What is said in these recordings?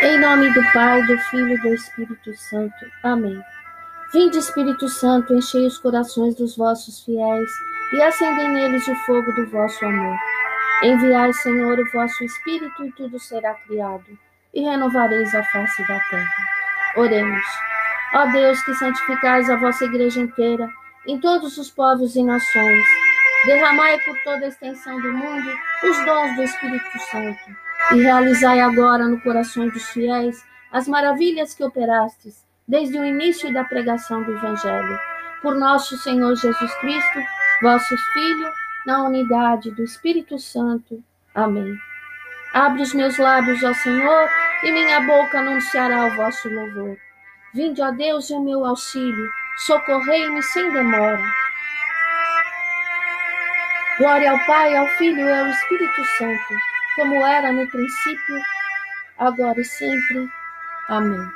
Em nome do Pai, do Filho e do Espírito Santo. Amém. Vinde, Espírito Santo, enchei os corações dos vossos fiéis e acendei neles o fogo do vosso amor. Enviai, Senhor, o vosso Espírito e tudo será criado, e renovareis a face da terra. Oremos. Ó Deus, que santificais a vossa igreja inteira, em todos os povos e nações, derramai por toda a extensão do mundo os dons do Espírito Santo, e realizai agora no coração dos fiéis as maravilhas que operastes desde o início da pregação do Evangelho. Por nosso Senhor Jesus Cristo, vosso Filho, na unidade do Espírito Santo. Amém. Abre os meus lábios, ó Senhor, e minha boca anunciará o vosso louvor. Vinde, ó Deus, em meu auxílio, socorrei-me sem demora. Glória ao Pai, ao Filho e ao Espírito Santo, como era no princípio, agora e sempre. Amém.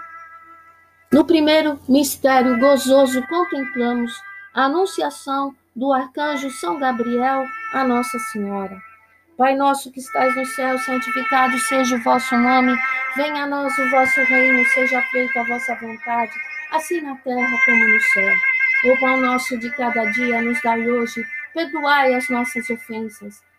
No primeiro mistério gozoso, contemplamos a anunciação do arcanjo São Gabriel a Nossa Senhora. Pai nosso que estais no céu, santificado seja o vosso nome. Venha a nós o vosso reino, seja feita a vossa vontade, assim na terra como no céu. O pão nosso de cada dia nos dai hoje. Perdoai as nossas ofensas,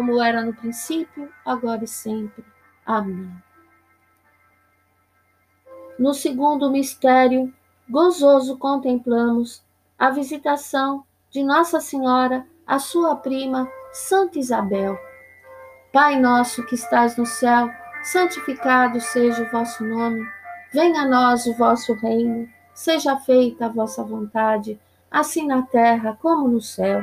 como era no princípio, agora e sempre. Amém. No segundo mistério, gozoso contemplamos a visitação de Nossa Senhora à sua prima, Santa Isabel. Pai nosso que estás no céu, santificado seja o vosso nome. Venha a nós o vosso reino. Seja feita a vossa vontade, assim na terra como no céu.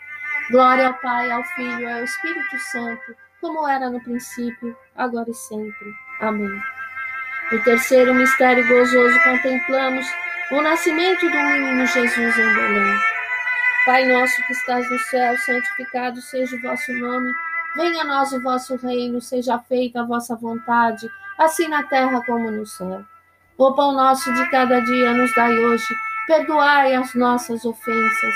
Glória ao Pai, ao Filho e ao Espírito Santo, como era no princípio, agora e sempre. Amém. No terceiro mistério gozoso contemplamos o nascimento do menino Jesus em Belém. Pai nosso que estás no céu, santificado seja o vosso nome. Venha a nós o vosso reino, seja feita a vossa vontade, assim na terra como no céu. O pão nosso de cada dia nos dai hoje. Perdoai as nossas ofensas,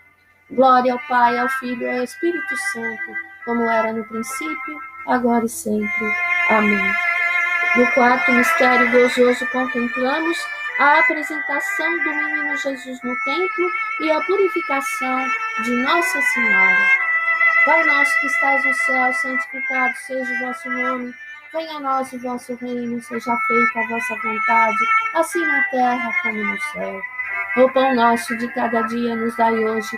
Glória ao Pai, ao Filho e ao Espírito Santo, como era no princípio, agora e sempre. Amém. No quarto mistério gozoso contemplamos a apresentação do menino Jesus no templo e a purificação de Nossa Senhora. Pai nosso que estás no céu, santificado seja o vosso nome. Venha a nós o vosso reino, seja feita a vossa vontade, assim na terra como no céu. O pão nosso de cada dia nos dai hoje.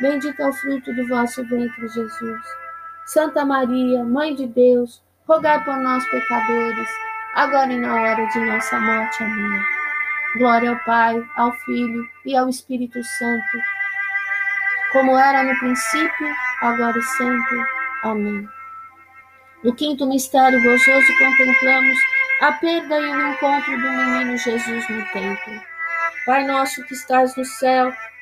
Bendito é o fruto do vosso ventre, Jesus. Santa Maria, Mãe de Deus, rogai por nós, pecadores, agora e na hora de nossa morte. Amém. Glória ao Pai, ao Filho e ao Espírito Santo, como era no princípio, agora e sempre. Amém. No quinto mistério gozoso, contemplamos a perda e o encontro do menino Jesus no templo. Pai nosso que estás no céu,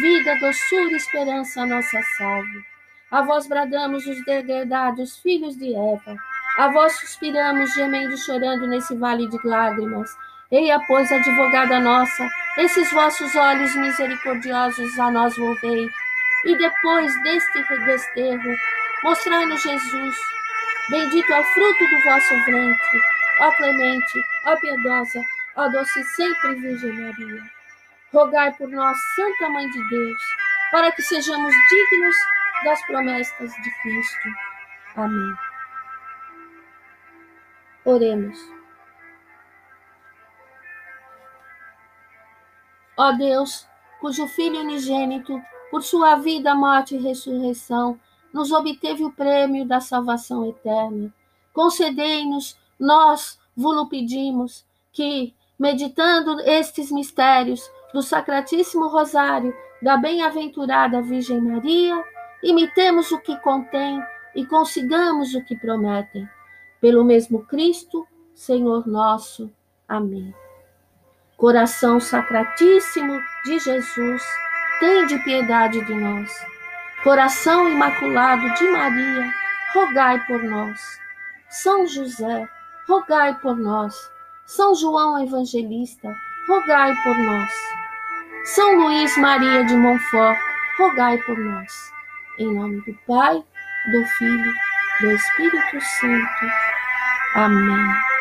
vida, doçura e esperança, nossa salve. A vós bradamos os degredados filhos de Eva a vós suspiramos, gemendo e chorando nesse vale de lágrimas. Eia, pois, advogada nossa, esses vossos olhos misericordiosos a nós volvei. E depois deste desterro, mostrai-nos Jesus. Bendito é o fruto do vosso ventre, ó clemente, ó piedosa, ó doce sempre Virgem Maria. Rogai por nós, Santa Mãe de Deus, para que sejamos dignos das promessas de Cristo. Amém. Oremos. Ó Deus, cujo Filho unigênito, por sua vida, morte e ressurreição, nos obteve o prêmio da salvação eterna, concedei-nos, nós vos pedimos, que, meditando estes mistérios do Sacratíssimo Rosário da Bem-aventurada Virgem Maria, imitemos o que contém e consigamos o que prometem pelo mesmo Cristo, Senhor nosso. Amém. Coração sacratíssimo de Jesus, tende piedade de nós. Coração imaculado de Maria, rogai por nós. São José, rogai por nós. São João Evangelista, rogai por nós. São Luís Maria de Montfort, rogai por nós. Em nome do Pai, do Filho, do Espírito Santo. Amém.